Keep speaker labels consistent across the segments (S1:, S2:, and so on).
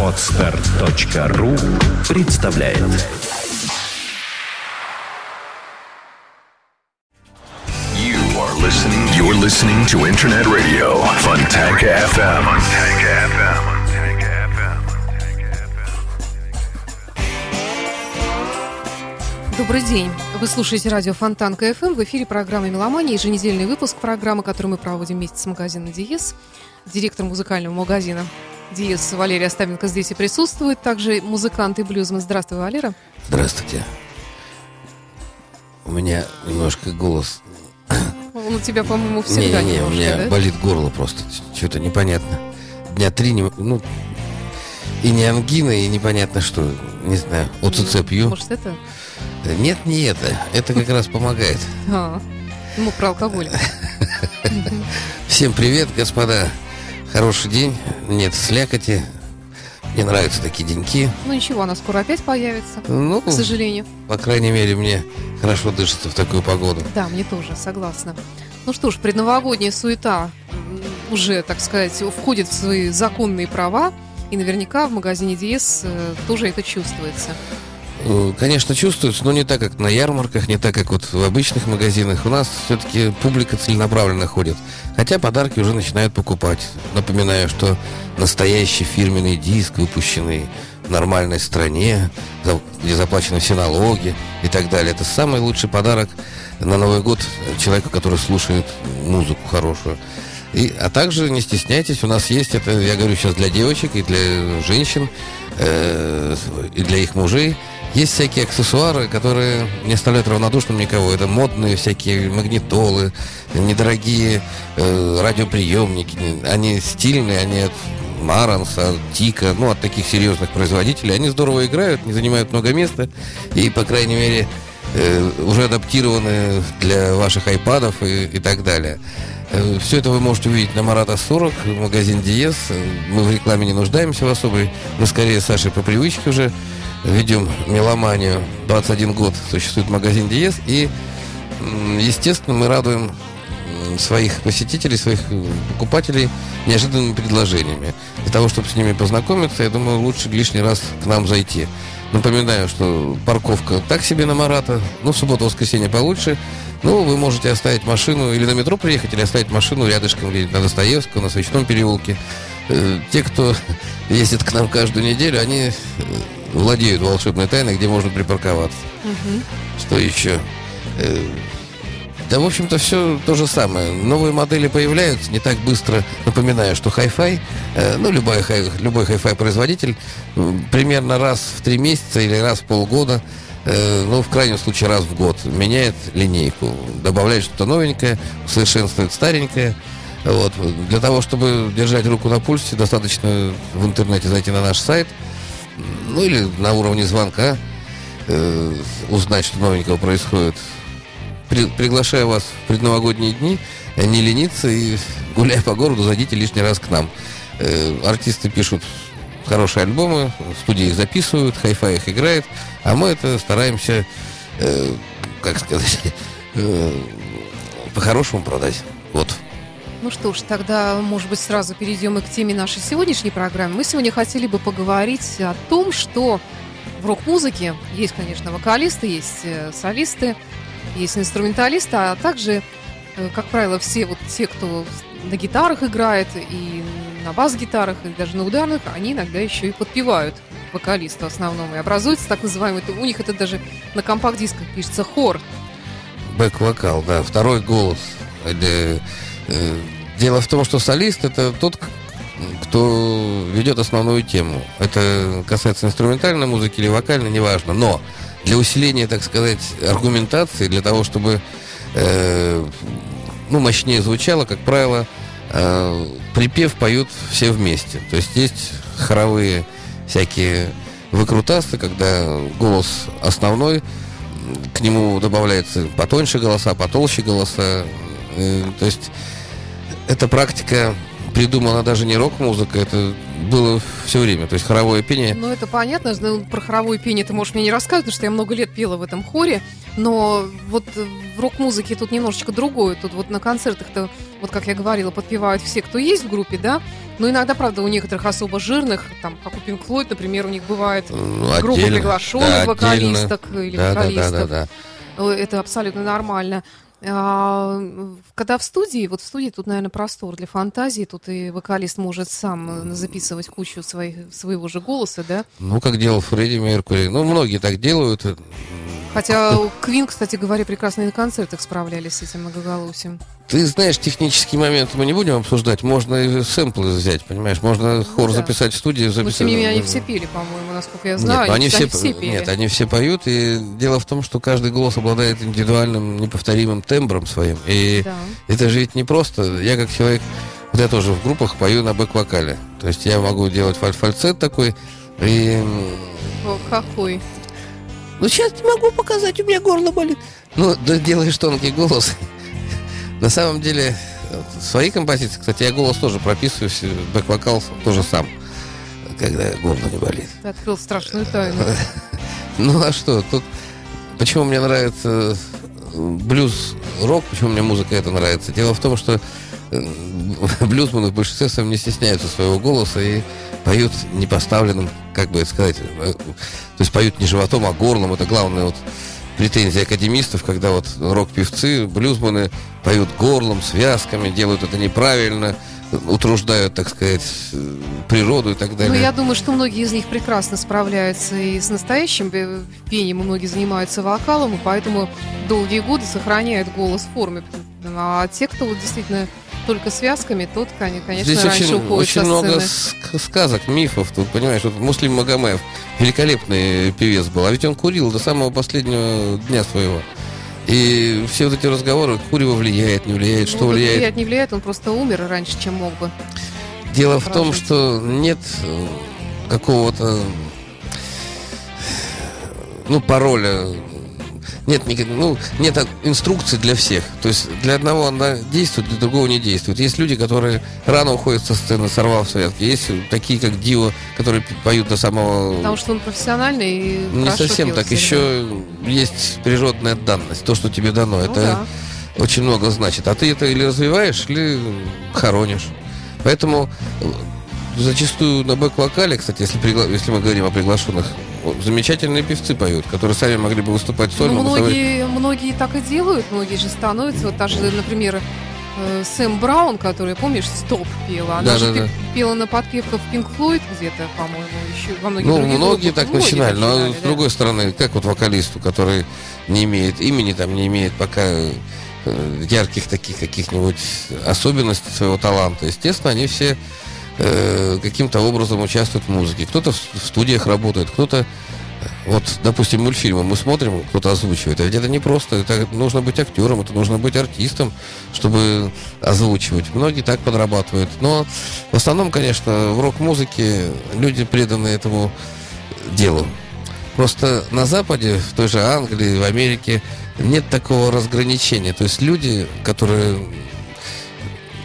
S1: Отстар.ру представляет
S2: You are listening. You're listening to Internet Radio Fontanka FM. Fontanka FM.
S3: Добрый день. Вы слушаете радио Фонтан КФМ. В эфире программы «Меломания» еженедельный выпуск программы, который мы проводим вместе с магазином «Диез». Директор музыкального магазина «Диез» Валерия Оставенко здесь и присутствует. Также музыкант и блюзмен. Здравствуй, Валера.
S4: Здравствуйте. У меня немножко голос...
S3: Он у тебя, по-моему, всегда
S4: Не, не, у
S3: немножко,
S4: меня
S3: да?
S4: болит горло просто. Что-то непонятно. Дня три, не, ну, и не ангина, и непонятно что. Не знаю, ОЦЦ пью.
S3: Может, это?
S4: Нет, не это. Это как раз помогает.
S3: А, ну, про алкоголь.
S4: Всем привет, господа. Хороший день. Нет слякоти. Мне нравятся такие деньки.
S3: Ну, ничего, она скоро опять появится,
S4: Ну,
S3: к сожалению.
S4: по крайней мере, мне хорошо дышится в такую погоду.
S3: Да, мне тоже, согласна. Ну что ж, предновогодняя суета уже, так сказать, входит в свои законные права, и наверняка в магазине Диес э, тоже это чувствуется.
S4: Э, Конечно, чувствуется, но не так, как на ярмарках, не так, как вот в обычных магазинах. У нас все-таки публика целенаправленно ходит. Хотя подарки уже начинают покупать. Напоминаю, что настоящий фирменный диск, выпущенный в нормальной стране, где заплачены все налоги и так далее. Это самый лучший подарок на Новый год человеку, который слушает музыку хорошую. И, а также не стесняйтесь, у нас есть это, я говорю сейчас для девочек и для женщин, э, и для их мужей. Есть всякие аксессуары, которые не оставляют равнодушным никого. Это модные всякие магнитолы, недорогие э, радиоприемники. Они стильные, они от Маранса, от Тика, ну, от таких серьезных производителей. Они здорово играют, не занимают много места. И, по крайней мере, э, уже адаптированы для ваших айпадов и, и так далее. Все это вы можете увидеть на Марата 40, в магазин Диез. Э, Мы в рекламе не нуждаемся в особой. Мы скорее с Сашей по привычке уже ведем меломанию. 21 год существует магазин Диез. И, естественно, мы радуем своих посетителей, своих э, покупателей неожиданными предложениями. Для того, чтобы с ними познакомиться, я думаю, лучше лишний раз к нам зайти. Напоминаю, что парковка так себе на Марата, ну, в субботу-воскресенье получше. Ну, вы можете оставить машину или на метро приехать, или оставить машину рядышком, где на Достоевского, на Свечном переулке. Э, Те, кто ездит к нам каждую неделю, они э, владеют волшебной тайной, где можно припарковаться. Что еще? Э, Да, в общем-то, все то же самое. Новые модели появляются не так быстро. Напоминаю, что Hi-Fi, э, ну, любой, хай- любой Hi-Fi производитель, примерно раз в три месяца или раз в полгода, э, ну, в крайнем случае, раз в год, меняет линейку. Добавляет что-то новенькое, усовершенствует старенькое. Вот. Для того, чтобы держать руку на пульсе, достаточно в интернете зайти на наш сайт, ну, или на уровне звонка, э, узнать, что новенького происходит. При- приглашаю вас в предновогодние дни, не лениться и, гуляя по городу, зайдите лишний раз к нам. Э, артисты пишут хорошие альбомы, в студии их записывают, хай-фай их играет, а мы это стараемся, э, как сказать, э, по-хорошему продать. Вот.
S3: Ну что ж, тогда, может быть, сразу перейдем и к теме нашей сегодняшней программы. Мы сегодня хотели бы поговорить о том, что в рок-музыке есть, конечно, вокалисты, есть э, солисты, есть инструменталисты, а также, э, как правило, все вот те, кто на гитарах играет и на бас-гитарах, и даже на ударных, они иногда еще и подпевают вокалисту основному. И образуется так называемый, у них это даже на компакт-дисках пишется хор.
S4: Бэк-вокал, да, второй голос. Или, э, дело в том, что солист это тот, кто ведет основную тему. Это касается инструментальной музыки или вокальной, неважно. Но для усиления, так сказать, аргументации, для того, чтобы э, ну, мощнее звучало, как правило, э, припев поют все вместе. То есть есть хоровые всякие выкрутасы, когда голос основной, к нему добавляется потоньше голоса, потолще голоса. Э, То есть эта практика придумана даже не рок-музыка, это было все время. То есть хоровое пение.
S3: Ну, это понятно. Ну, Про хоровое пение ты можешь мне не рассказывать, потому что я много лет пела в этом хоре. Но вот в рок-музыке тут немножечко другое. Тут вот на концертах-то, вот как я говорила, подпевают все, кто есть в группе, да? Но иногда, правда, у некоторых особо жирных, там, как у Pink Floyd, например, у них бывает
S4: Ну,
S3: группа
S4: отдельно.
S3: приглашенных
S4: Да,
S3: вокалисток или
S4: Да, да, да,
S3: вокалистов.
S4: да, да.
S3: Э, Это абсолютно нормально. А, когда в студии, вот в студии тут, наверное, простор для фантазии, тут и вокалист может сам э, записывать кучу своих, своего же голоса, да?
S4: Ну, как делал Фредди Меркури. Ну, многие так делают.
S3: Хотя Квин, кстати говоря, прекрасно и на концертах справлялись с этим многоголосием.
S4: Ты знаешь, технический момент мы не будем обсуждать. Можно и сэмплы взять, понимаешь? Можно хор
S3: да.
S4: записать в студии.
S3: Но
S4: Записать...
S3: тем не менее они все пели, по-моему, насколько я знаю.
S4: Нет, ну, они, все,
S3: пели.
S4: нет, они все поют, и дело в том, что каждый голос обладает индивидуальным, неповторимым тембром своим. И
S3: Да.
S4: это же ведь не просто. Я как человек, вот я тоже в группах пою на бэк-вокале. То есть я могу делать фаль- фальцет такой, и...
S3: О, какой?
S4: Ну, сейчас не могу показать, у меня горло болит. Ну, да, делаешь тонкий голос. На самом деле, вот, свои композиции, кстати, я голос тоже прописываю, все, бэк-вокал тоже сам, когда горло не болит.
S3: Ты открыл страшную тайну.
S4: Ну а что, тут почему мне нравится э, блюз рок, почему мне музыка это нравится? Дело в том, что э, блюзманы в большинстве своем не стесняются своего голоса и поют непоставленным, как бы это сказать, э, то есть поют не животом, а горлом. Это главная вот претензия академистов, когда вот рок-певцы, блюзманы поют горлом, связками, делают это неправильно, утруждают, так сказать, природу и так далее.
S3: Ну, я думаю, что многие из них прекрасно справляются и с настоящим пе- пением, и многие занимаются вокалом, и поэтому долгие годы сохраняют голос в форме. А те, кто вот действительно только связками, тот, коне- конечно,
S4: Здесь
S3: раньше
S4: очень,
S3: уходит
S4: очень много
S3: сцены.
S4: ск- сказок, мифов. Тут, понимаешь, вот Муслим Магомаев великолепный певец был, а ведь он курил до самого последнего дня своего. И все вот эти разговоры, курево влияет, не влияет, что
S3: Ну,
S4: влияет.
S3: влияет, не влияет, он просто умер раньше, чем мог бы.
S4: Дело в том, что нет э, какого-то ну, пароля, нет, никак- ну, нет инструкции для всех. То есть для одного она действует, для другого не действует. Есть люди, которые рано уходят со сцены, сорвав связки. Есть такие, как Дио, которые поют до самого...
S3: Потому что он профессиональный и
S4: не совсем
S3: пел
S4: так.
S3: всегда.
S4: Еще есть природная данность, то, что тебе дано.
S3: Ну
S4: это
S3: да.
S4: очень много значит. А ты это или развиваешь, или хоронишь. Поэтому э, зачастую на бэк-вокале, кстати, если, пригла- если мы говорим о приглашенных, замечательные певцы поют, которые сами могли бы выступать сольно.
S3: Ну, многие, многие так и делают, многие же становятся. Вот та же, например, э, Сэм Браун, которая, помнишь, «Стоп» пела. Она
S4: Да,
S3: же
S4: да, да.
S3: пела на подпевках Pink Floyd где-то, по-моему, еще во многих
S4: Ну,
S3: других
S4: многие
S3: группах.
S4: так
S3: Многие
S4: начинали, но
S3: начинали,
S4: с
S3: да.
S4: другой стороны, как вот вокалисту, который не имеет имени, там не имеет пока э, ярких таких каких-нибудь особенностей своего таланта, естественно, они все э, каким-то образом участвуют в музыке. Кто-то в, в студиях работает, кто-то э, вот, допустим, мультфильмы мы смотрим, кто-то озвучивает. А ведь это не просто. Это нужно быть актером, это нужно быть артистом, чтобы озвучивать. Многие так подрабатывают. Но в основном, конечно, в рок-музыке люди преданы этому делу. Просто на Западе, в той же Англии, в Америке нет такого разграничения. То есть люди, которые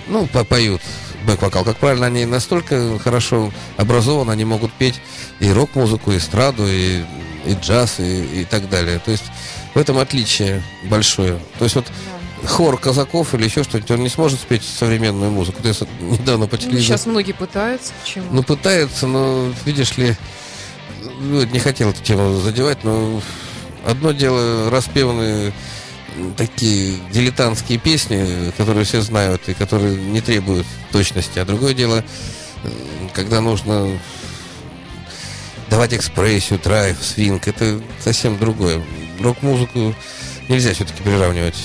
S4: ну, по- поют бэк-вокал, как правильно, они настолько хорошо образованы, они могут петь и рок-музыку, и эстраду, и, и джаз, и, и так далее. То есть в этом отличие большое. То есть вот хор казаков или еще что-нибудь, он не сможет спеть современную музыку. С- недавно по
S3: Ну,
S4: телевизору...
S3: сейчас многие пытаются. Почему?
S4: Ну, пытаются, но, видишь ли, ну, не хотел эту тему задевать, но одно дело распеванные такие дилетантские песни, которые все знают и которые не требуют точности, а другое дело, когда нужно давать экспрессию, драйв, свинг, это совсем другое. Рок-музыку нельзя все-таки приравнивать,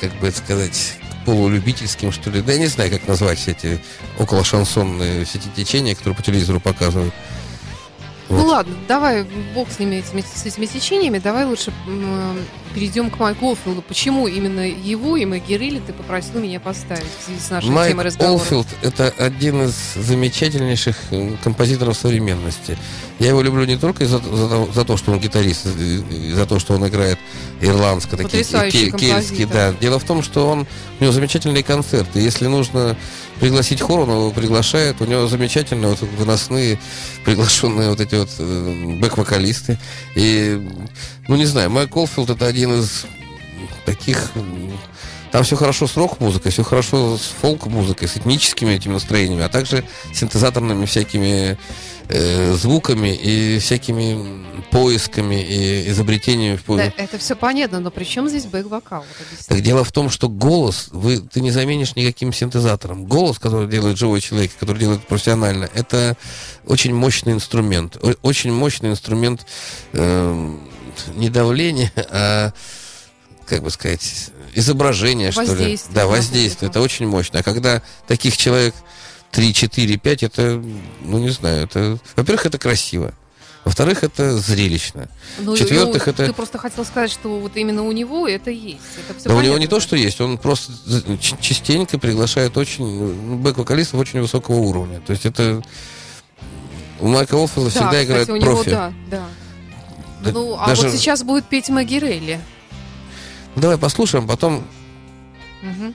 S4: как бы это сказать, полулюбительским, что ли. Да я не знаю, как назвать все эти около шансонные все эти течения, которые по телевизору показывают.
S3: Ну
S4: Вот.
S3: ладно, давай, бог с ними, этими, с этими течениями, давай лучше м, перейдем к Майку Олфилду. Почему именно его и Мэгги Рилли ты попросил меня поставить в связи с нашей
S4: Майк
S3: темой разговора?
S4: Олфилд – это один из замечательнейших э, композиторов современности. Я его люблю не только за, за, за то, что он гитарист, за то, что он играет ирландско, такие
S3: Потрясающий
S4: ке- кельтские, да. Дело в том, что он, у него замечательные концерты. Если нужно пригласить хор, он его приглашает. У него замечательные вот выносные приглашенные вот эти вот э, бэк-вокалисты. И, ну, не знаю, Майк Олфилд это один из таких... Там все хорошо с рок-музыкой, все хорошо с фолк-музыкой, с этническими этими настроениями, а также синтезаторными всякими э, звуками и всякими поисками и изобретениями. в
S3: Да, это все понятно, но при чем здесь бэк-вокал? Вот.
S4: Так дело в том, что голос вы, ты не заменишь никаким синтезатором. Голос, который делает живой человек, который делает профессионально, это очень мощный инструмент. Очень мощный инструмент эм, не давления, а как бы сказать, изображения, что ли. Да, воздействие. Это очень мощно. А когда таких человек 3, 4, 5, это, ну не знаю, это. Во-первых, это красиво. Во-вторых, это зрелищно.
S3: Ну,
S4: В-четвертых,
S3: ну,
S4: это-
S3: Ты просто хотел сказать, что вот именно у него это есть. Это
S4: Да у него
S3: понятно,
S4: не то, что есть, он просто частенько приглашает очень ну, бэк-вокалистов очень высокого уровня. То есть это у Майка Олфилда
S3: Да,
S4: всегда
S3: кстати,
S4: играет
S3: у него,
S4: профи.
S3: да, да.
S4: Да
S3: ну, а
S4: даже-
S3: вот сейчас будет петь Магирелли.
S4: Ну, Давай послушаем, потом
S3: Мгм.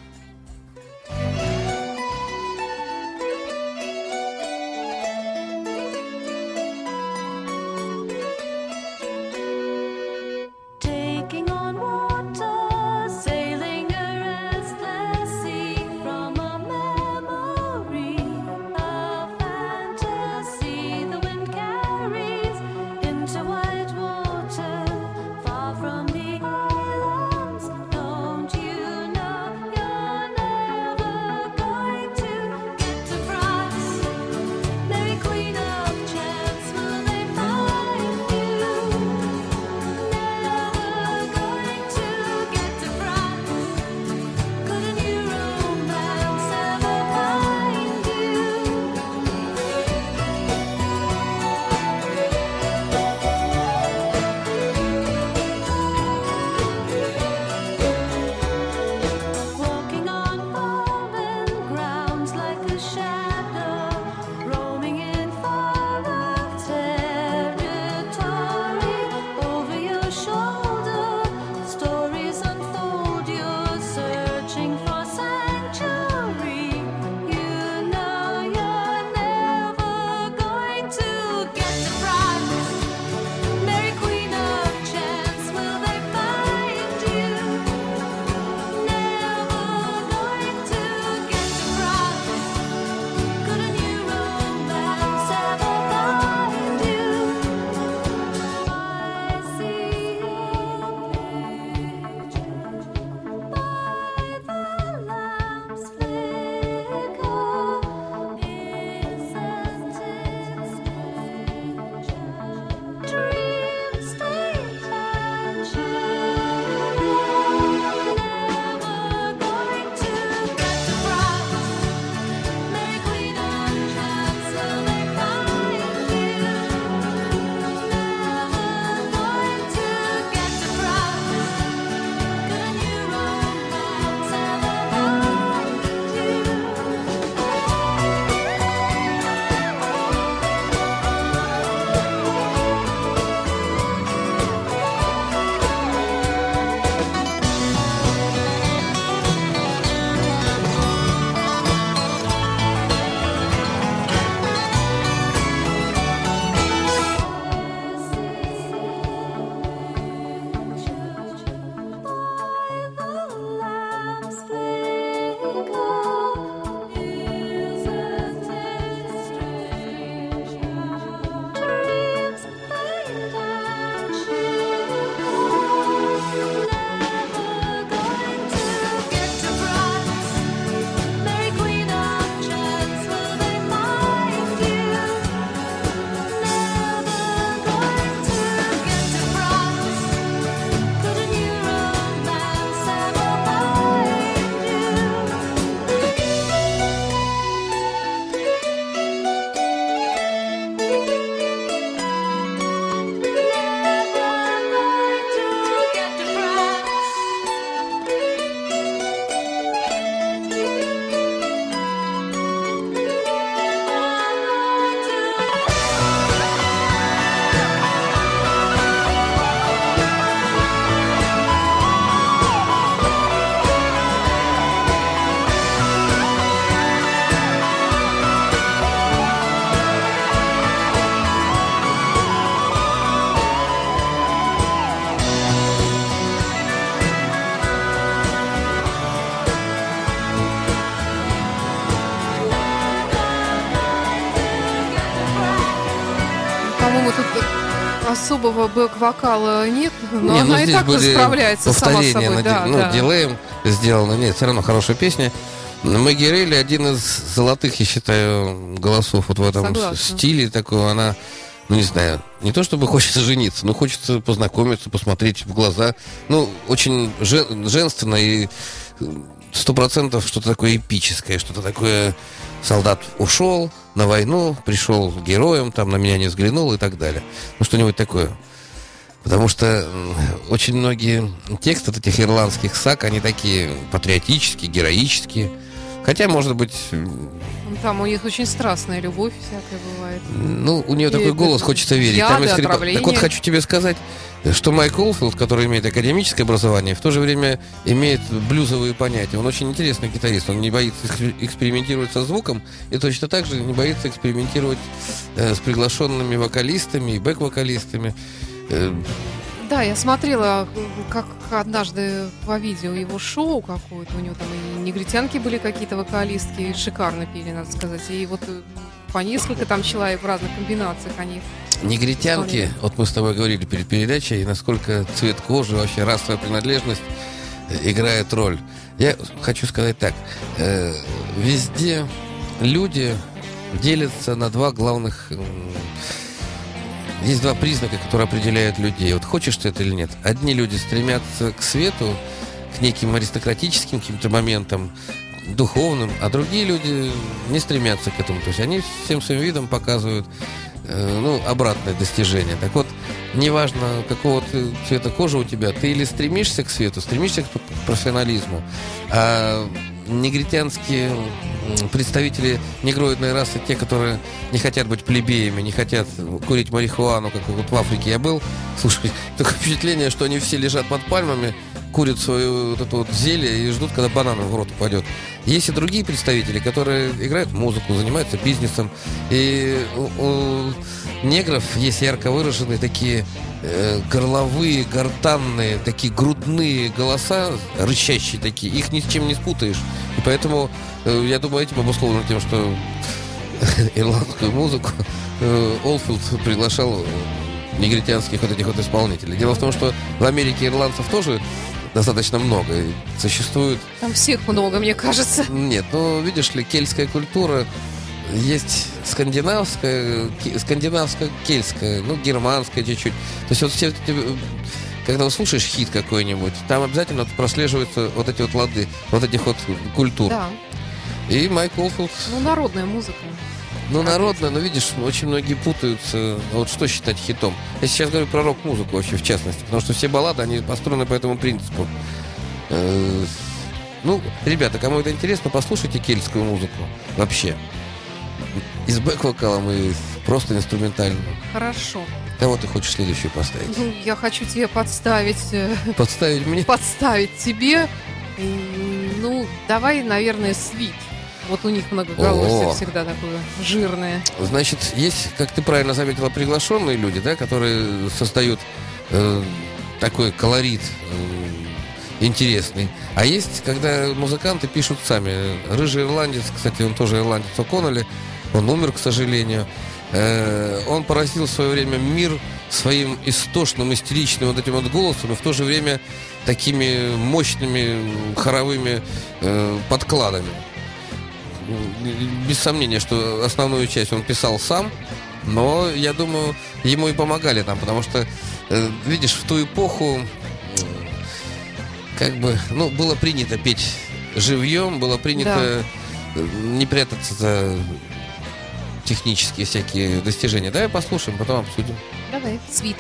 S3: Особого бэк-вокала нет, но
S4: Не, ну,
S3: она и
S4: здесь
S3: так
S4: были
S3: справляется сама собой.
S4: на
S3: Да,
S4: ну,
S3: да.
S4: дилеем сделано. Нет, все равно хорошая песня. Мэгги Рейли один из золотых, я считаю, голосов вот в этом
S3: Согласна.
S4: стиле такой. Она, ну не знаю, не то чтобы хочется жениться, но хочется познакомиться, посмотреть в глаза. Ну, очень жен- женственно и сто процентов что-то такое эпическое, что-то такое. Солдат ушел на войну, пришел героем, там на меня не взглянул и так далее. Ну, что-нибудь такое. Потому что очень многие тексты вот этих ирландских саг, они такие патриотические, героические. Хотя, может быть,
S3: Там у них очень страстная любовь всякая бывает.
S4: ну, у нее
S3: И
S4: такой голос, хочется верить.
S3: яды,
S4: есть хрипа-
S3: отравления.
S4: Так вот, хочу тебе сказать, что Майк Олфилд, который имеет академическое образование, в то же время имеет блюзовые понятия. Он очень интересный гитарист. Он не боится экс- экспериментировать со звуком и точно так же не боится экспериментировать э, с приглашенными вокалистами и бэк-вокалистами. Э,
S3: Да, я смотрела, как однажды по видео его шоу какое-то. У него там и негритянки были какие-то вокалистки, и шикарно пели, надо сказать. И вот э, по несколько там человек в разных комбинациях они.
S4: Негритянки,
S3: История.
S4: вот мы с тобой говорили перед передачей, насколько цвет кожи, вообще расовая принадлежность э, играет роль. Я хочу сказать так. э, везде люди делятся на два главных... Есть два признака, которые определяют людей. Вот хочешь ты это или нет. Одни люди стремятся к свету, к неким аристократическим каким-то моментам, духовным, а другие люди не стремятся к этому. То есть они всем своим видом показывают э, ну, обратное достижение. Так вот, неважно, какого цвета кожи у тебя, ты или стремишься к свету, стремишься к профессионализму, а негритянские представители негроидной расы, те, которые не хотят быть плебеями, не хотят курить марихуану, как вот в Африке я был, слушай, такое впечатление, что они все лежат под пальмами, курят свою вот эту вот зелье и ждут, когда банан в рот упадет. Есть и другие представители, которые играют музыку, занимаются бизнесом. И у, у негров есть ярко выраженные такие э, горловые, гортанные, такие грудные голоса, рычащие такие. Их ни с чем не спутаешь. И поэтому, э, я думаю, этим обусловлено тем, что ирландскую музыку э, Олфилд приглашал негритянских вот этих вот исполнителей. Дело в том, что в Америке ирландцев тоже достаточно много. И существует
S3: Там всех много, мне кажется.
S4: нет, ну, видишь ли, кельтская культура есть скандинавская, ке- скандинавско-кельтская, ну, германская чуть-чуть. То есть вот все когда вы слушаешь хит какой-нибудь, там обязательно прослеживаются вот эти вот лады, вот этих вот культур.
S3: Да.
S4: И Майк Олфилд,
S3: Ну, народная музыка.
S4: Ну, народная, но видишь, очень многие путаются. Вот что считать хитом? Я сейчас говорю про рок-музыку вообще, в частности, потому что все баллады, они построены по этому принципу. Э, Ну, ребята, кому это интересно, послушайте кельтскую музыку вообще. И с бэк-вокалом, и просто инструментальную.
S3: Хорошо.
S4: Кого ты хочешь следующую поставить?
S3: Ну, я хочу тебе подставить, э,
S4: Подставить мне?
S3: подставить тебе. Ну, давай, наверное, свит. Вот у них многоголосие
S4: О.
S3: всегда такое жирное.
S4: Значит, есть, как ты правильно заметила, приглашенные люди, да, которые создают э, такой колорит э, интересный. А есть, когда музыканты пишут сами. Рыжий ирландец, кстати, он тоже ирландец О'Коннелли, он умер, к сожалению. Э, он поразил в свое время мир своим истошным, истеричным вот этим вот голосом и в то же время такими мощными хоровыми э, подкладами без сомнения, что основную часть он писал сам, но я думаю, ему и помогали там, потому что, э, видишь, в ту эпоху как бы, ну, было принято петь живьем, было принято э, не прятаться за технические всякие достижения. Давай послушаем, потом обсудим.
S3: Давай, свит.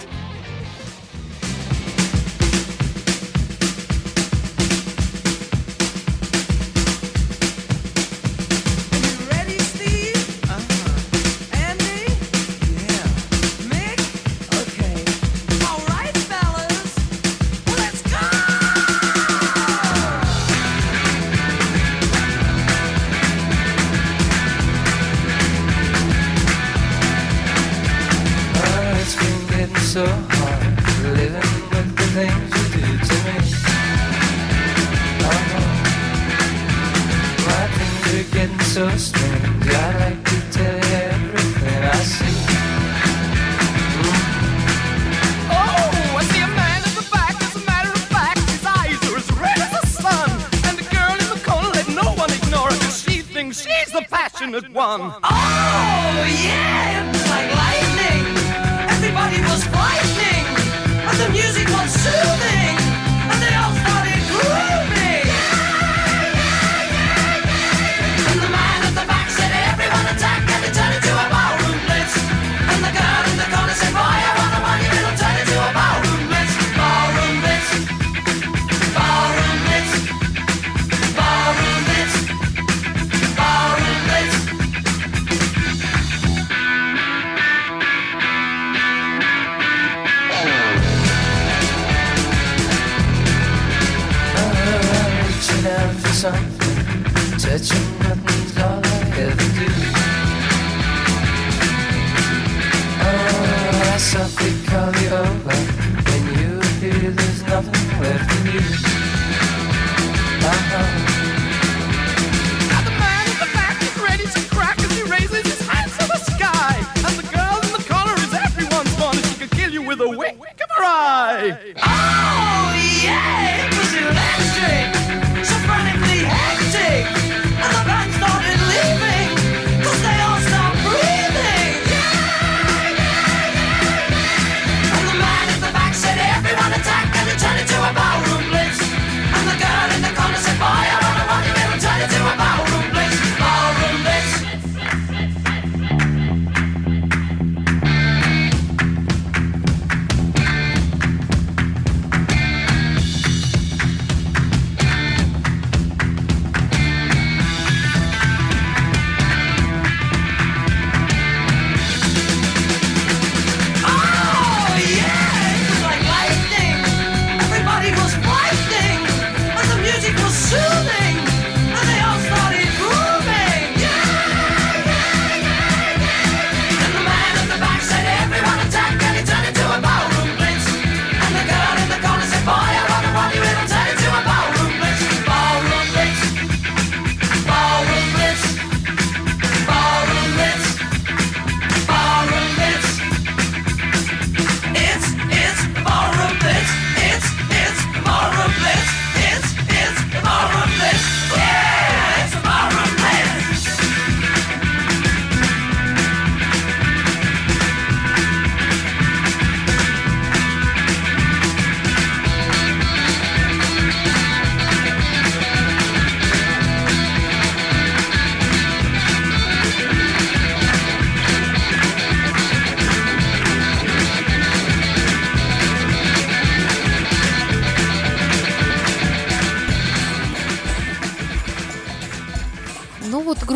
S5: Hey.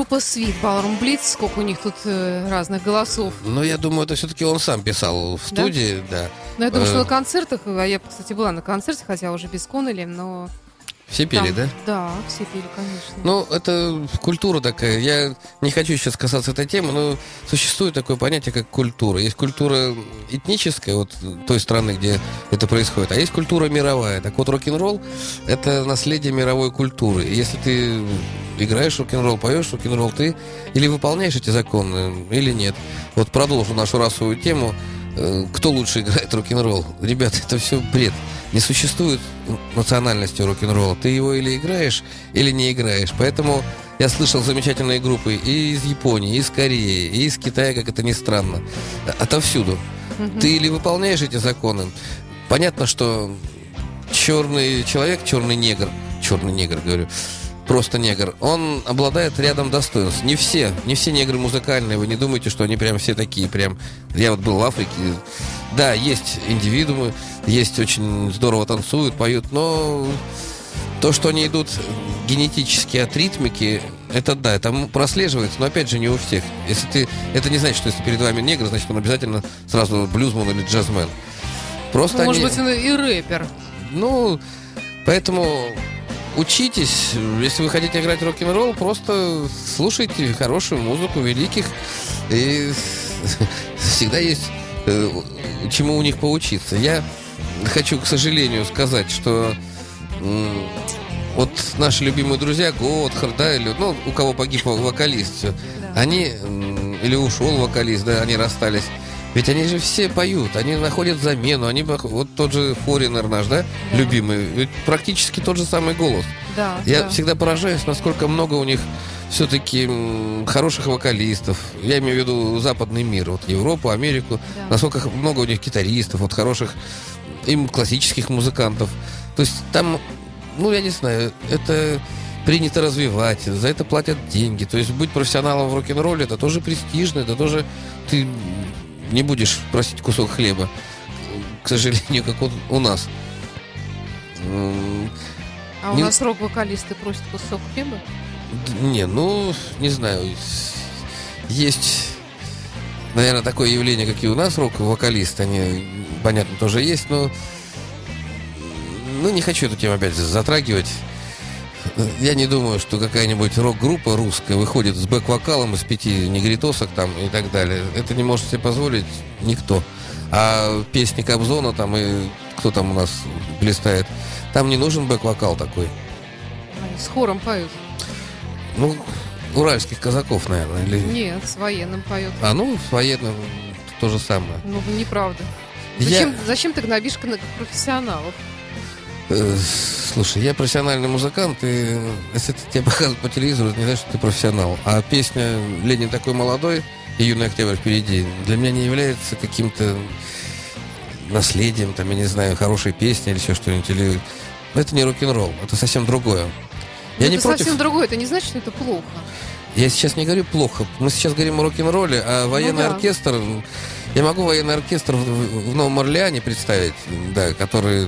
S5: Группа Свит, Ballroom Blitz, сколько у них тут э, разных голосов.
S4: Но я думаю, это все-таки он сам писал в
S5: Да?
S4: студии, да.
S5: Но я думаю, что
S4: Э,
S5: на концертах, а я, кстати, была на концерте, хотя уже без Коннелли, но...
S4: Все пели,
S5: там-
S4: да?
S5: Да, все пели, конечно.
S4: Ну, это культура такая. Я не хочу сейчас касаться этой темы, но существует такое понятие, как культура. Есть культура этническая, вот той страны, где это происходит, а есть культура мировая. Так вот, рок-н-ролл — это наследие мировой культуры. И если ты играешь рок-н-ролл, поешь рок-н-ролл, ты или выполняешь эти законы, или нет. Вот продолжу нашу расовую тему. Э, Кто лучше играет рок-н-ролл? Ребята, это все бред. Не существует национальности рок-н-ролла. Ты его или играешь, или не играешь. Поэтому я слышал замечательные группы и из Японии, и из Кореи, и из Китая, как это ни странно. Отовсюду. Ты или выполняешь эти законы. Понятно, что черный человек, черный негр, черный негр, говорю, просто негр, он обладает рядом достоинств. Не все, не все негры музыкальные, вы не думайте, что они прям все такие, прям... Я вот был в Африке, да, есть индивидуумы, есть очень здорово танцуют, поют, но то, что они идут генетически от ритмики, это да, это прослеживается, но опять же не у всех. Если ты, это не значит, что если перед вами негр, значит он обязательно сразу блюзман или джазмен. Просто
S5: Ну, Может
S4: они-
S5: быть, он и рэпер.
S4: ну, поэтому учитесь. Если вы хотите играть рок-н-ролл, просто слушайте хорошую музыку великих. И всегда есть э, чему у них поучиться. Я хочу, к сожалению, сказать, что вот наши любимые друзья, Готхард, да, или, ну, у кого погиб вокалист, они, или ушел вокалист, да, они расстались. Ведь они же все поют, они находят замену, они вот тот же Форинер наш, да,
S5: Да.
S4: любимый, ведь практически тот же самый голос.
S5: Да,
S4: Я
S5: да.
S4: всегда поражаюсь, насколько много у них все-таки хороших вокалистов. Я имею в виду западный мир, вот Европу, Америку.
S3: Да.
S4: Насколько много у них гитаристов, вот хороших им классических музыкантов. То есть там, ну, я не знаю, это принято развивать, за это платят деньги. То есть быть профессионалом в рок-н-ролле это тоже престижно, это тоже ты не будешь просить кусок хлеба, к сожалению, как вот у нас.
S3: А у
S4: Не-
S3: нас рок-вокалисты просят кусок хлеба?
S4: Не, ну, не знаю. Есть, наверное, такое явление, как и у нас, рок-вокалисты. Они, понятно, тоже есть, но... Ну, не хочу эту тему опять затрагивать. Я не думаю, что какая-нибудь рок-группа русская выходит с бэк-вокалом из пяти негритосок там и так далее. Это не может себе позволить никто. А песни Кобзона там и кто там у нас блистает, там не нужен бэк-вокал такой.
S3: С хором поют.
S4: Ну, уральских казаков, наверное. Или...
S3: Нет, с военным поют.
S4: А ну, с военным то же самое.
S3: Ну, неправда.
S4: Я-
S3: Зачем, зачем ты гнобишь профессионалов?
S4: Э, слушай, я профессиональный музыкант, и если ты тебя показывают по телевизору, это не значит, что ты профессионал. А песня «Ленин такой молодой» и «Юный октябрь впереди» для меня не является каким-то наследием, там, я не знаю, хорошей песни или еще что-нибудь. Или... Это не рок-н-ролл, это совсем другое. Я
S3: Ну,
S4: не
S3: это
S4: против...
S3: совсем другое. Это не значит, что это плохо.
S4: Я сейчас не говорю плохо. Мы сейчас говорим о рок-н-ролле, а военный
S3: Ну да.
S4: оркестр... Я могу военный оркестр в, в Новом Орлеане представить, да, который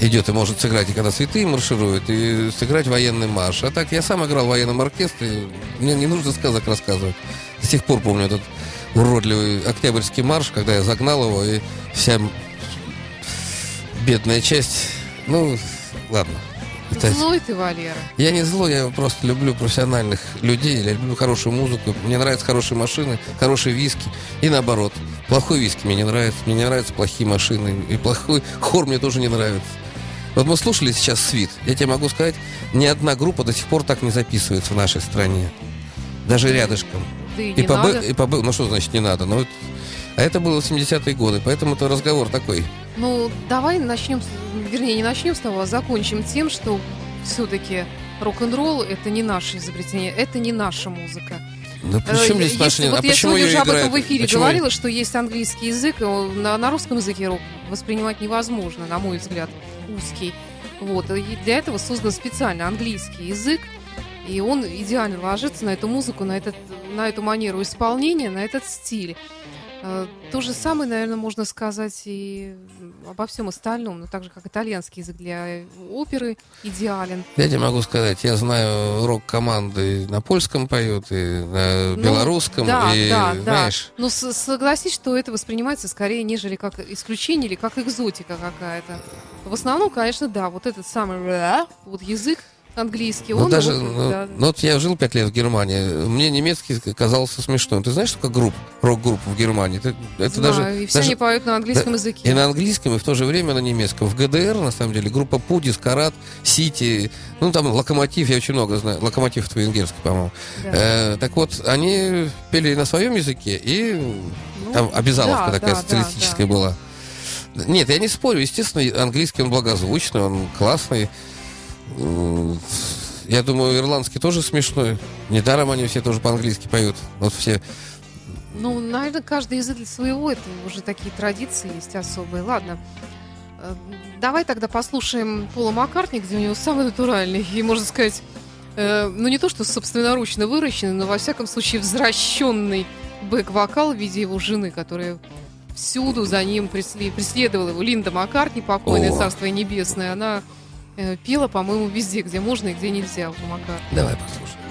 S4: идет и может сыграть, и когда цветы маршируют, и сыграть военный марш. А так, я сам играл в военном оркестре, мне не нужно сказок рассказывать. До сих пор помню этот уродливый октябрьский марш, когда я загнал его, и вся бедная часть... Ну, ладно. Это-
S3: Злой ты, Валера.
S4: я не злой, я просто люблю профессиональных людей, я люблю хорошую музыку, мне нравятся хорошие машины, хорошие виски, и наоборот. Плохой виски мне не нравится, мне не нравятся плохие машины, и плохой хор мне тоже не нравится. Вот мы слушали сейчас «Свит», я тебе могу сказать, ни одна группа до сих пор так не записывается в нашей стране. Даже рядышком.
S3: Да и
S4: И по,
S3: надо.
S4: и по ну что значит не надо? Ну, вот- а это было в 70-е годы, поэтому это разговор такой.
S3: Ну, давай начнем, вернее, не начнем с того, а закончим тем, что все-таки рок-н-ролл это не наше изобретение, это не наша музыка.
S4: Да
S3: Э,
S4: при чем здесь наши...
S3: вот
S4: а
S3: я
S4: почему
S3: сегодня уже об этом в эфире
S4: Почему
S3: говорила, что есть английский язык, его на, на русском языке рок воспринимать невозможно, на мой взгляд, узкий. Вот, и для этого создан специально английский язык, и он идеально ложится на эту музыку, на, этот, на эту манеру исполнения, на этот стиль. Э, То же самое, наверное, можно сказать и обо всем остальном, но так же, как итальянский язык для оперы идеален.
S4: Я тебе могу сказать, я знаю рок-команды на польском поют, и на
S3: Ну,
S4: белорусском,
S3: да,
S4: и,
S3: да, да.
S4: знаешь,
S3: Но с- согласись, что это воспринимается скорее, нежели как исключение или как экзотика какая-то. В основном, конечно, да, вот этот самый вот язык английский,
S4: ну
S3: он
S4: даже,
S3: вот,
S4: ну,
S3: да,
S4: ну, вот я жил пять лет в Германии, мне немецкий казался смешным. Ты знаешь, сколько групп, рок-групп в Германии? Это, это
S3: знаю,
S4: даже,
S3: и все
S4: даже
S3: они поют на английском
S4: да,
S3: языке.
S4: и на английском, и в то же время на немецком. В ГДР, на самом деле, группа Пудис, Карат, Сити, ну там Локомотив, я очень много знаю. Локомотив это венгерский, по-моему.
S3: Да.
S4: Э, так вот, они пели на своем языке, и
S3: Ну,
S4: там обязаловка
S3: да,
S4: такая
S3: да,
S4: социалистическая
S3: да,
S4: была. Нет, я не спорю, естественно, английский он благозвучный, он классный. Я думаю, ирландский тоже смешной. Недаром они все тоже по-английски поют. Вот все.
S3: Ну, наверное, каждый язык для своего, это уже такие традиции есть особые. Ладно, Э, давай тогда послушаем Пола Маккартни, где у него самый натуральный и, можно сказать, э, ну не то, что собственноручно выращенный, но во всяком случае взращенный бэк-вокал в виде его жены, которая всюду за ним пресле- преследовала его. Линда Маккартни, покойное
S4: О.
S3: царство небесное, она э, пела, по-моему, везде, где можно и где нельзя у Маккартни.
S4: Давай послушаем.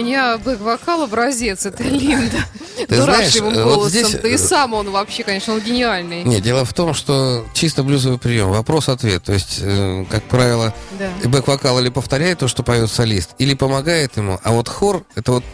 S3: Меня бэк-вокал образец это Линда.
S4: Ты знаешь, э, вот здесь,
S3: Да и
S4: э,
S3: сам он вообще, конечно, он гениальный.
S4: Не, дело в том, что чисто блюзовый прием, вопрос-ответ. То есть, э, как правило,
S3: Да.
S4: бэк-вокал или повторяет то, что поет солист, или помогает ему, а вот хор — это вот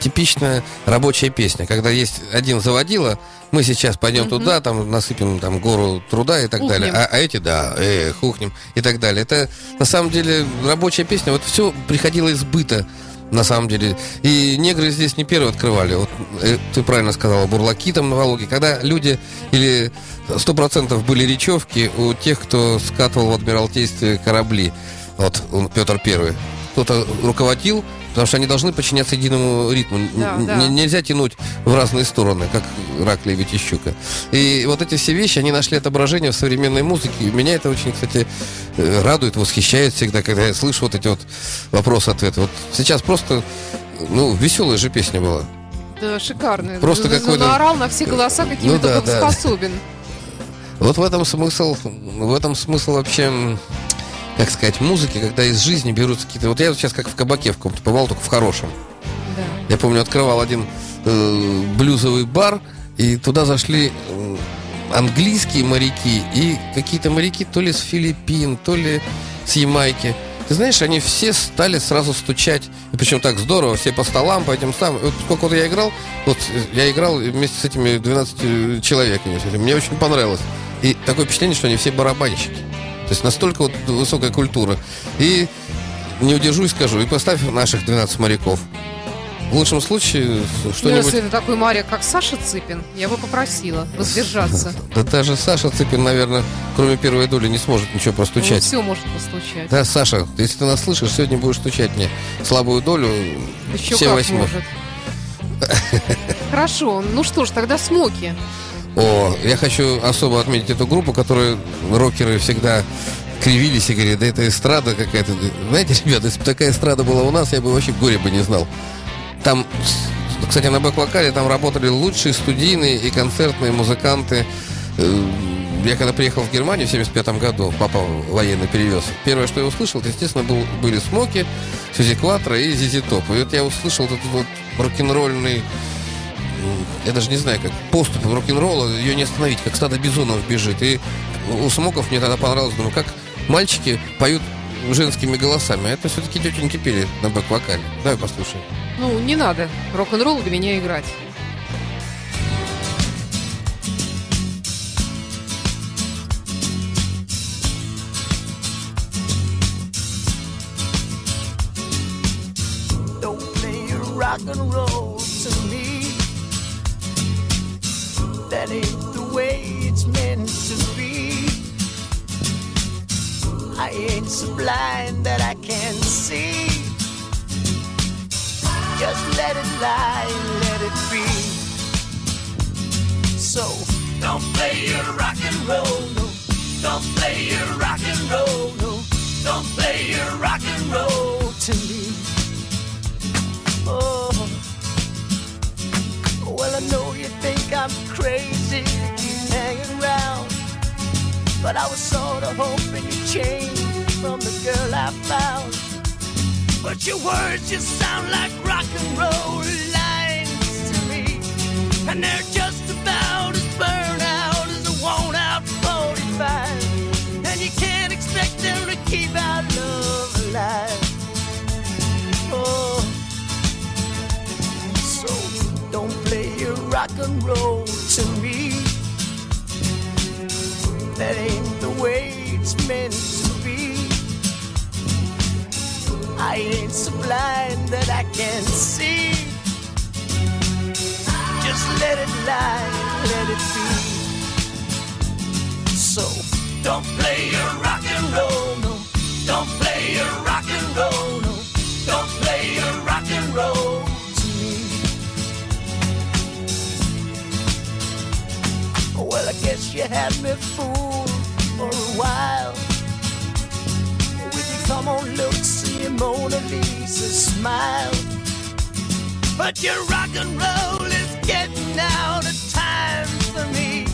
S4: типичная рабочая песня, когда есть один заводила, мы сейчас пойдем туда, там насыпем там гору труда и так
S3: Ухнем.
S4: далее, а, а эти, да, э, хухнем и так далее. Это на самом деле рабочая песня, вот все приходило из быта, на самом деле. И негры здесь не первые открывали. Вот э, ты правильно сказала, бурлаки там на Вологе. Когда люди или сто процентов были речевки у тех, кто скатывал в Адмиралтействе корабли. Вот Петр Первый. Кто-то руководил, потому что они должны подчиняться единому ритму.
S3: Да,
S4: н-
S3: да.
S4: Нельзя тянуть в разные стороны, как рак лебедь и щука. И вот эти все вещи, они нашли отображение в современной музыке. И меня это очень, кстати, э, радует, восхищает всегда, когда я слышу вот эти вот вопросы-ответы. Вот сейчас просто, ну, веселая же песня была.
S3: Да, шикарный.
S4: Просто
S3: За-
S4: какой-то-
S3: Наорал на все голоса, какими
S4: Ну да,
S3: только
S4: да.
S3: способен.
S4: Вот в этом смысл, в этом смысл вообще, м, как сказать, музыки, когда из жизни берутся какие-то... Вот я сейчас как в кабаке в каком-то побывал, только в хорошем.
S3: Да.
S4: Я помню, открывал один э, блюзовый бар, и туда зашли м, английские моряки и какие-то моряки то ли с Филиппин, то ли с Ямайки. Ты знаешь, они все стали сразу стучать. И причем так здорово, все по столам, по этим самым. Вот сколько вот я играл, вот э, я играл вместе с этими 12 человеками. с этим. Мне очень понравилось. И такое впечатление, что они все барабанщики. То есть настолько вот высокая культура. И не удержусь, скажу, и поставь наших 12 моряков. В лучшем случае
S3: Ну,
S4: что-нибудь...
S3: если это такой Мария, как Саша Цыпин, я бы попросила воздержаться.
S4: Да даже Саша Цыпин, наверное, кроме первой доли не сможет ничего простучать.
S3: все может постучать.
S4: Да, Саша, если ты нас слышишь, сегодня будешь стучать мне слабую долю,
S3: Еще
S4: все восьмых.
S3: Хорошо, ну что ж, тогда смоки.
S4: О, я хочу особо отметить эту группу, которую рокеры всегда кривились и говорили, да это эстрада какая-то. Знаете, ребята, если бы такая эстрада была у нас, я бы вообще горе бы не знал. Там, кстати, на бэк-вокале там работали лучшие студийные и концертные музыканты. Э, Я когда приехал в Германию в 75 году, папа военный перевез, первое, что я услышал, это, естественно, был, были Смоки, Сюзи Кватро и Зизи Топ. И вот я услышал этот вот рок-н-ролльный я даже не знаю, как поступ рок-н-ролла, ее не остановить, как стадо бизонов бежит. И у Смоков мне тогда понравилось, думаю, как мальчики поют женскими голосами. А это все-таки тетеньки пели на бэк-вокале. Давай послушаем.
S3: Ну, не надо рок-н-ролл для меня играть.
S6: Rock and roll That ain't the way it's meant to be. I ain't so blind that I can't see. Just let it lie, let it be. So don't play your rock and roll, no. Don't play your rock and roll, no. Don't play your rock and roll to me. Oh, I know you think I'm crazy to keep hanging around. But I was sort of hoping you'd change from the girl I found. But your words just sound like rock and roll lines to me. And they're just about as burned out as a worn out 45. And you can't expect them to keep our love alive. Rock and roll to me. That ain't the way it's meant to be. I ain't so blind that I can't see. Just let it lie, let it be. So don't play your rock and roll, no. Don't play your rock and roll, no. Well, I guess you had me fooled for a while. With your come on look, see Mona Lisa smile. But your rock and roll is getting out of time for me.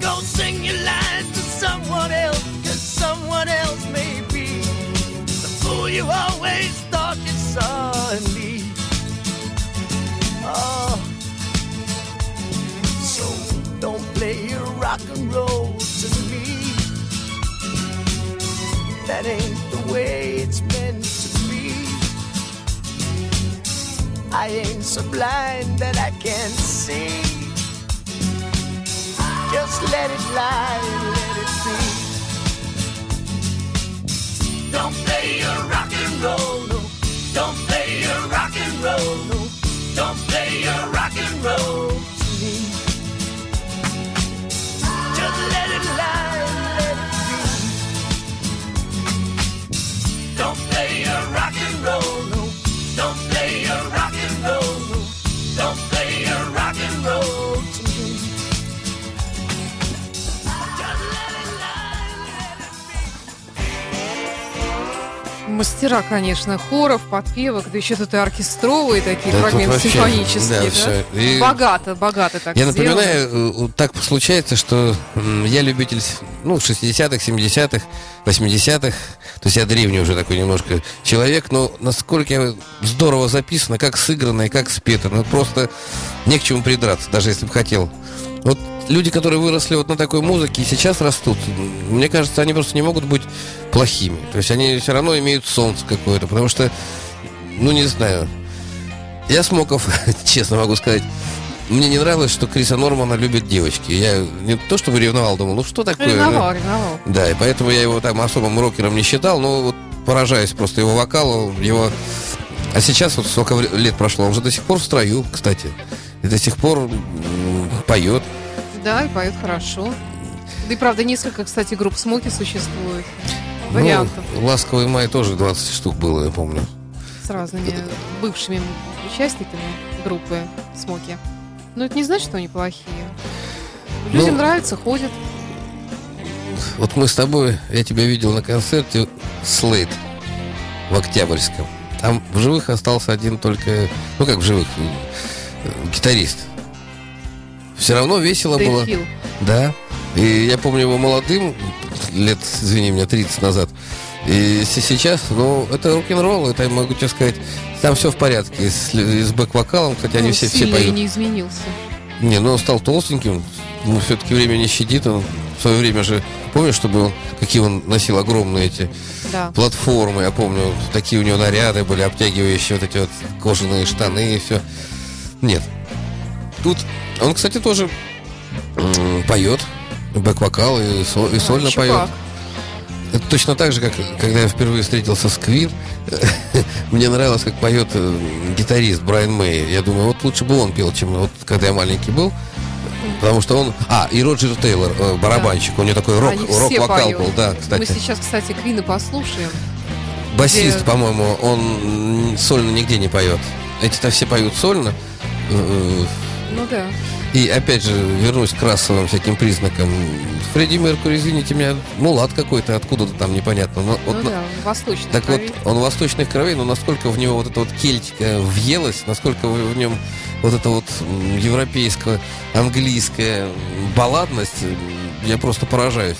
S6: Go sing your lines to someone else, cause someone else may be the fool you always thought you saw in me. Oh. And roll to me. That ain't the way it's meant to be. I ain't so blind that I can't see. Just let it lie let it be. Don't play your rock and roll, no. Don't play your rock and roll, no. Don't play your rock and roll
S3: Мастера, конечно, хоров, подпевок, да еще тут и оркестровые такие
S4: Да,
S3: фрагменты
S4: вообще,
S3: симфонические.
S4: да,
S3: да?
S4: всё. И-
S3: Богато, богато так
S4: Я
S3: сделано.
S4: напоминаю, э, так случается, что я любитель ну, 60-х, 70-х, 80-х. То есть я древний уже такой немножко человек, но насколько здорово записано, как сыграно и как спето. Ну, просто не к чему придраться, даже если бы хотел. Вот люди, которые выросли вот на такой музыке и сейчас растут, мне кажется, они просто не могут быть плохими. То есть они все равно имеют солнце какое-то, потому что, ну, не знаю, я Смоков, честно могу сказать, мне не нравилось, что Криса Нормана любят девочки. Я не то чтобы ревновал, думал, ну что такое?
S3: Ревновал, ревновал.
S4: Да, и поэтому я его там особым рокером не считал, но вот поражаюсь просто его вокалу, его... А сейчас вот сколько лет прошло, он же до сих пор в строю, кстати. И до сих пор поет.
S3: Да, и поет хорошо. Да и правда, несколько, кстати, групп Смоки существует.
S4: Ну,
S3: Вариантов
S4: «Ласковый май» тоже 20 штук было, я помню.
S3: с разными бывшими участниками группы Смоки. Но это не значит, что они плохие. Людям
S4: Ну,
S3: нравится, ходят.
S4: Вот мы с тобой, я тебя видел на концерте Слейд в Октябрьском. Там в живых остался один только, ну как в живых, гитарист. Все равно весело
S3: Дэйв
S4: было.
S3: Хилл.
S4: Да. И я помню его молодым, лет, извини меня, 30 назад. И се- сейчас, ну, это рок-н-ролл, это я могу тебе сказать, там все в порядке. С, и с бэк-вокалом, хотя они
S3: Ну,
S4: все, все
S3: и
S4: поют.
S3: не изменился.
S4: Не, ну он стал толстеньким, ну все-таки время не щадит, он в свое время же, помнишь, чтобы он, какие он носил огромные эти
S3: Да.
S4: платформы, я помню, такие у него наряды были, обтягивающие вот эти вот кожаные штаны и все. Нет. Тут он, кстати, тоже поет, бэк-вокал и, со- и сольно
S3: чувак.
S4: поет. Это точно так же, как когда я впервые встретился с Квин, мне нравилось, как поет э, гитарист Брайан Мэй. Я думаю, вот лучше бы он пел, чем вот когда я маленький был. Потому что он... А, и Роджер Тейлор, э, барабанщик. У него такой рок, рок-вокал был, да,
S3: Мы
S4: кстати.
S3: сейчас, кстати, Квина послушаем.
S4: Басист,
S3: где-
S4: по-моему, он сольно нигде не поет. Эти-то все поют сольно.
S3: Ну да.
S4: И опять же, вернусь к расовым всяким признакам. Фредди Меркури, извините меня, мулат какой-то, откуда-то там непонятно. Но, вот,
S3: ну
S4: на-
S3: да, восточный
S4: Так
S3: крови.
S4: вот, он восточных кровей, но насколько в него вот эта вот кельтика въелась, насколько в нем вот эта вот европейская, английская балладность, я просто поражаюсь.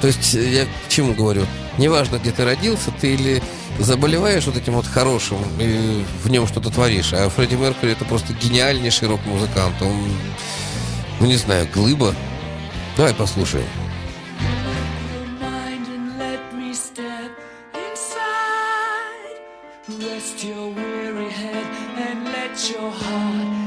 S4: То есть э, я к чему говорю? Неважно, где ты родился, ты или заболеваешь вот этим вот хорошим и в нем что-то творишь. А Фредди Меркьюри это просто гениальнейший рок-музыкант. Он, ну не знаю, глыба. Давай послушаем.
S7: your weary head and let your heart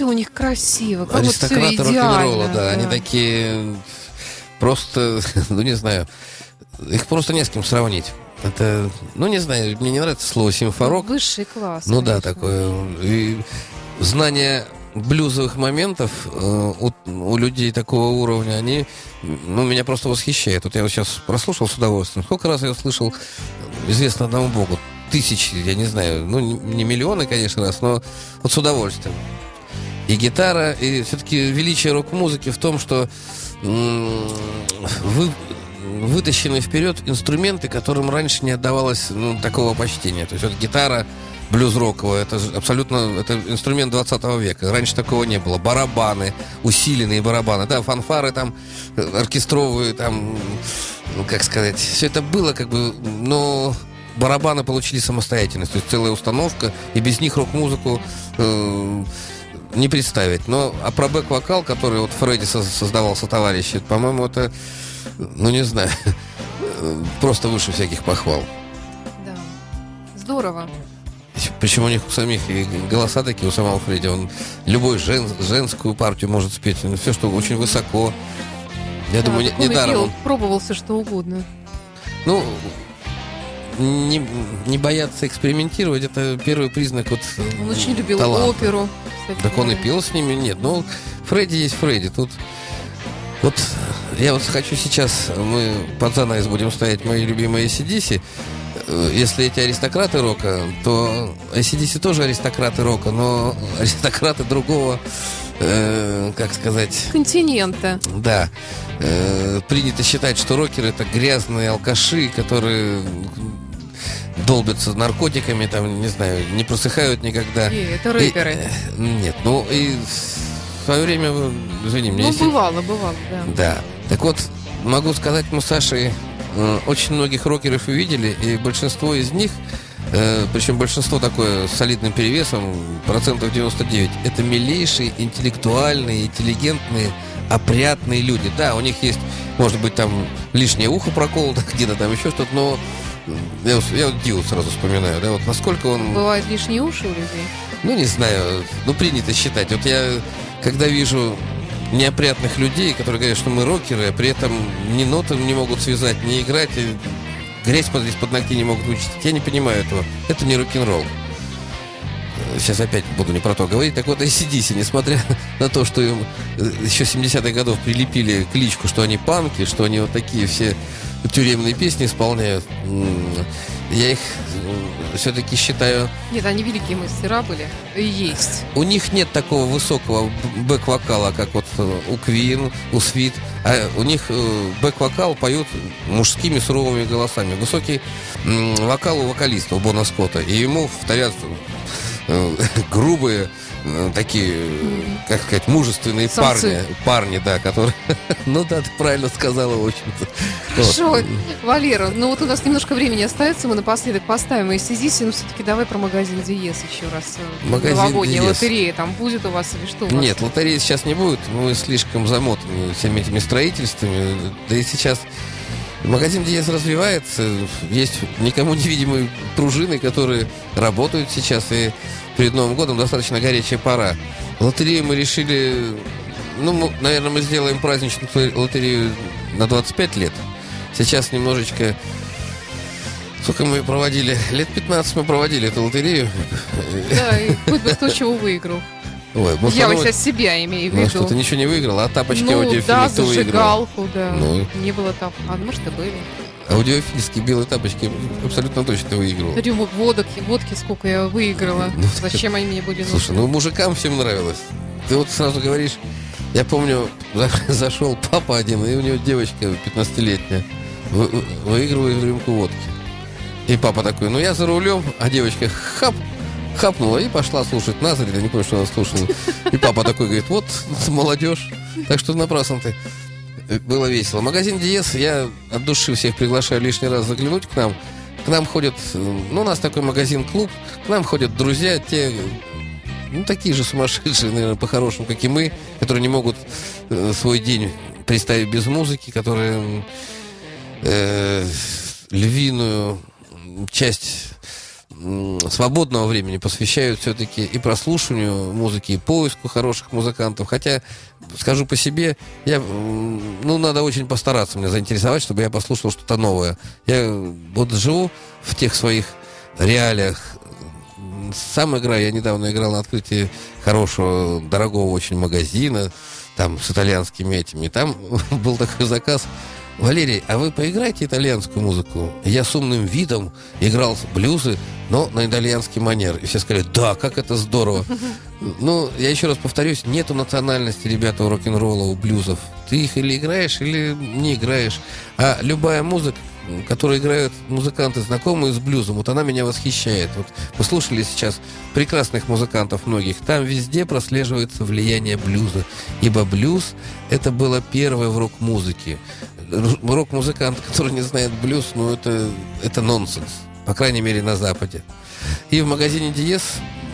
S3: все у них красиво, как вот все
S4: Аристократы рок-н-ролла, да, они такие просто, ну не знаю, их просто не с кем сравнить. Это, ну не знаю, мне не нравится слово симфорок.
S3: Высший класс.
S4: Ну да,
S3: конечно.
S4: такое. И знание блюзовых моментов э, у, у людей такого уровня, они, ну, меня просто восхищают. Вот я вот сейчас прослушал с удовольствием. Сколько раз я слышал, известно одному богу, тысячи, я не знаю, ну, не миллионы, конечно, раз, но вот с удовольствием. И гитара, и все-таки величие рок-музыки в том, что вы, вытащены вперед инструменты, которым раньше не отдавалось ну, такого почтения. То есть вот гитара блюз-роковая, это абсолютно это инструмент 20 века. Раньше такого не было. Барабаны, усиленные барабаны, да, фанфары там, оркестровые там, ну, как сказать, все это было как бы, но барабаны получили самостоятельность, то есть целая установка, и без них рок-музыку э, не представить. Но а про бэк-вокал, который вот Фредди со- создавался товарищи, по-моему, это, ну не знаю, просто выше всяких похвал.
S3: Да. Здорово.
S4: Причем у них у самих и голоса такие у самого Фредди. Он любой жен- женскую партию может спеть. Ну, все, что очень высоко. Я
S3: Да,
S4: думаю, не,
S3: он пел,
S4: он-
S3: пробовался что угодно.
S4: Ну, не, не бояться экспериментировать, это первый признак вот
S3: Он очень любил
S4: таланта.
S3: оперу. кстати
S4: Так он и пел с ними? Нет, ну, Фредди есть Фредди. Тут вот я вот хочу сейчас, мы под занавес будем ставить мои любимые ACDC. Если эти аристократы рока, то ACDC тоже аристократы рока, но аристократы другого, э, как сказать,
S3: Континента.
S4: да. Э, принято считать, что рокеры это грязные алкаши, которые долбятся наркотиками, там, не знаю, не просыхают никогда.
S3: Не, это
S4: И,
S3: рэперы.
S4: э, нет, ну и в свое время, извини, мне
S3: Ну,
S4: если-
S3: бывало, бывало, да.
S4: Да. Так вот, могу сказать, мы с Сашей э, очень многих рокеров увидели, и большинство из них, э, причем большинство такое с солидным перевесом, процентов 99, это милейшие, интеллектуальные, интеллигентные, опрятные люди. Да, у них есть, может быть, там лишнее ухо проколото, где-то там еще что-то, но я, вот- я Дилу сразу вспоминаю, да, вот насколько он...
S3: Бывают лишние уши у людей.
S4: Ну, не знаю, ну, принято считать. Вот я, когда вижу неопрятных людей, которые говорят, что мы рокеры, а при этом ни ноты не могут связать, ни играть, и грязь под, из-под ногтей не могут вычистить, я не понимаю этого. Это не рок-н-ролл. Сейчас опять буду не про то говорить. Так вот, ACDC, несмотря на то, что им э, еще 70-х годов прилепили кличку, что они панки, что они вот такие все тюремные песни исполняют, Я их все-таки считаю
S3: Нет, они великие мастера были. И есть.
S4: У них нет такого высокого бэк-вокала, как вот э, у Квин, у Свит. А у них э, бэк-вокал поют мужскими суровыми голосами. Высокий вокал у вокалиста, у Бона Скотта. И ему вторят э, грубые такие, э, как сказать, мужественные
S3: Самцы.
S4: парни. Парни, да, которые... Ну да, ты правильно сказала, в общем-то. Вот.
S3: Хорошо, Валера, ну вот у нас немножко времени остается, мы напоследок поставим ACDC, но все-таки давай про магазин Диез еще раз. э,
S4: Магазин
S3: Новогодняя
S4: Диез.
S3: лотерея там будет у вас или что у вас?
S4: Нет, лотереи сейчас не будет. Мы слишком замотаны всеми этими строительствами. Да и сейчас магазин Диез развивается. Есть никому невидимые пружины, которые работают сейчас. И перед Новым годом достаточно горячая пора. Лотерею мы решили... Ну, мы, наверное, мы сделаем праздничную лотерею на 25 лет. Сейчас немножечко... Сколько мы проводили? Лет 15 мы проводили эту лотерею.
S3: Да, и хоть бы кто чего выиграл.
S4: Ой, может,
S3: Я вот сейчас себя имею в
S4: ну,
S3: виду.
S4: что, ты ничего не выиграл, а тапочки
S3: ну,
S4: аудиофильные
S3: да,
S4: выиграл.
S3: зажигалку, да.
S4: Ну.
S3: Не было там. А может и были.
S4: Аудиофильские белые тапочки абсолютно точно выиграл.
S3: Рюмок водок, водки сколько я выиграла.
S4: Ну,
S3: Зачем они мне были
S4: Слушай,
S3: нужны?
S4: ну мужикам всем нравилось. Ты вот сразу говоришь, я помню, за- зашел папа один, и у него девочка 15-летняя вы- вы- выигрывает рюмку водки. И папа такой, ну я за рулем, а девочка хап, хапнула и пошла слушать или я не помню, что она слушала. И папа такой говорит, вот молодежь, так что напрасно ты. Было весело. Магазин Диез, я от души всех приглашаю лишний раз заглянуть к нам. К нам ходят, ну, у нас такой магазин-клуб, к нам ходят друзья, те, ну, такие же сумасшедшие, наверное, по-хорошему, как и мы, которые не могут э, свой день представить без музыки, которые э, львиную часть свободного времени посвящают все-таки и прослушиванию музыки, и поиску хороших музыкантов. Хотя, скажу по себе, я, ну, надо очень постараться меня заинтересовать, чтобы я послушал что-то новое. Я вот живу в тех своих реалиях, сам играю. Я недавно играл на открытии хорошего, дорогого очень магазина, там, с итальянскими этими. И там был такой заказ. Валерий, а вы поиграете итальянскую музыку? Я с умным видом играл блюзы, но на итальянский манер. И все сказали, да, как это здорово. Ну, я еще раз повторюсь, нету национальности, ребята, у рок-н-ролла, у блюзов. Ты их или играешь, или не играешь. А любая музыка, которую играют музыканты, знакомые с блюзом, вот она меня восхищает. Вот мы слушали сейчас прекрасных музыкантов многих. Там везде прослеживается влияние блюза. Ибо блюз – это было первое в рок-музыке. Рок-музыкант, который не знает блюз, ну, это, это нонсенс. По крайней мере, на Западе. И в магазине Диез,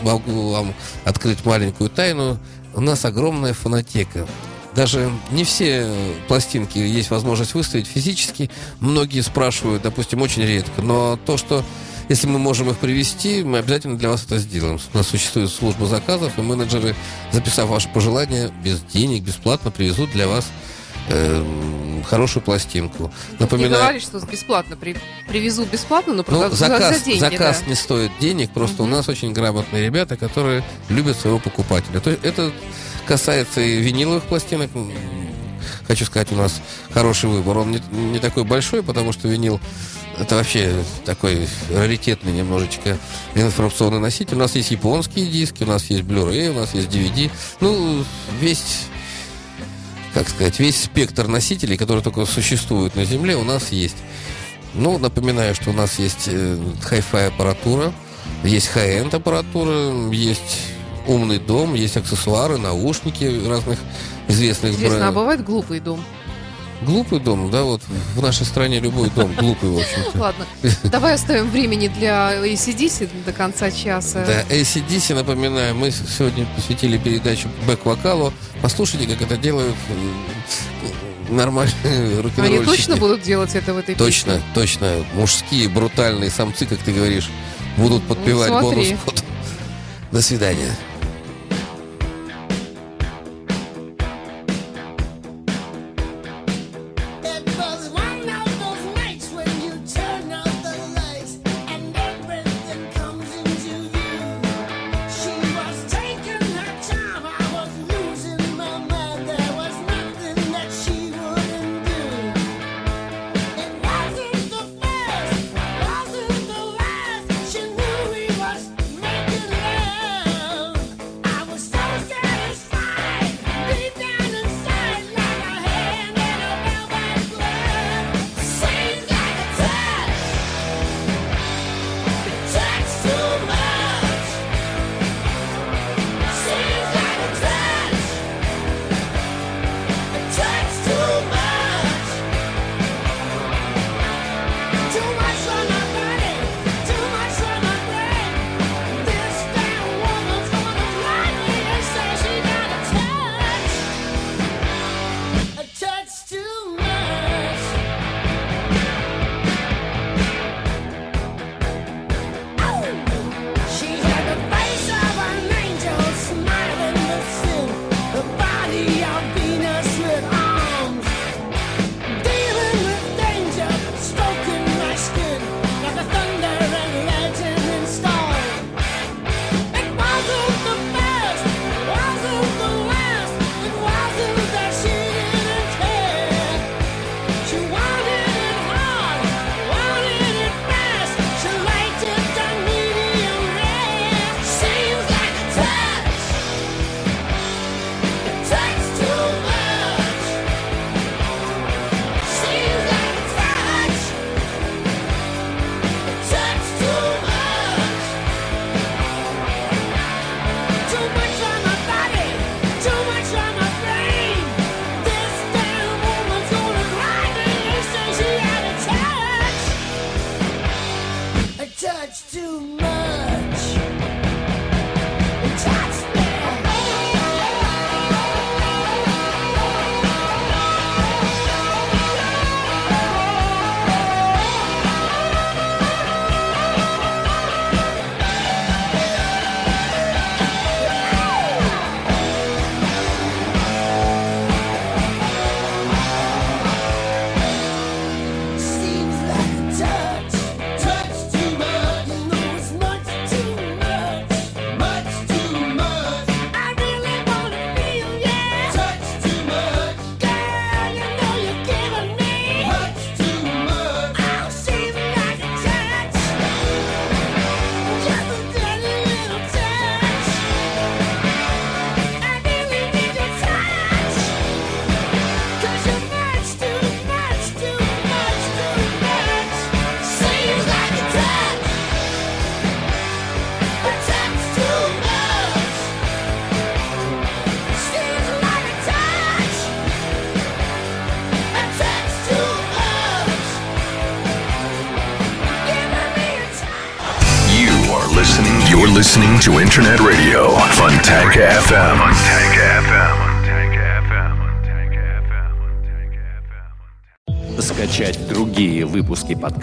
S4: могу вам открыть маленькую тайну, у нас огромная фонотека. Даже не все пластинки есть возможность выставить физически. Многие спрашивают, допустим, очень редко. Но то, что если мы можем их привести, мы обязательно для вас это сделаем. У нас существует служба заказов, и менеджеры, записав ваше пожелание, без денег, бесплатно привезут для вас э, хорошую пластинку.
S3: Не
S4: Напоминаю,
S3: говори, что бесплатно при- привезут бесплатно, но
S4: ну,
S3: просто
S4: заказ,
S3: за деньги,
S4: заказ
S3: да.
S4: не стоит денег, просто у нас очень грамотные ребята, которые любят своего покупателя. То есть это касается и виниловых пластинок. Хочу сказать, у нас хороший выбор. Он не, не такой большой, потому что винил это вообще такой раритетный немножечко информационный носитель. У нас есть японские диски, у нас есть Blu-ray, у нас есть DVD. Ну, весь как сказать, весь спектр носителей, которые только существуют на Земле, у нас есть. Ну, напоминаю, что у нас есть э, хай-фай аппаратура, есть high-end аппаратура, есть умный дом, есть аксессуары, наушники разных известных
S3: Интересно, а
S4: брендов.
S3: бывает глупый дом?
S4: Глупый дом, да, вот в нашей стране любой дом глупый, в общем-то.
S3: Ладно, давай оставим времени для ACDC до конца часа.
S4: Да, ACDC, напоминаю, мы сегодня посвятили передачу бэк-вокалу. Послушайте, как это делают нормальные рок
S3: Они точно будут делать это в этой
S4: Точно,
S3: песне?
S4: точно. Мужские, брутальные самцы, как ты говоришь, будут подпевать
S3: Ну, смотри.
S4: бонус. До свидания.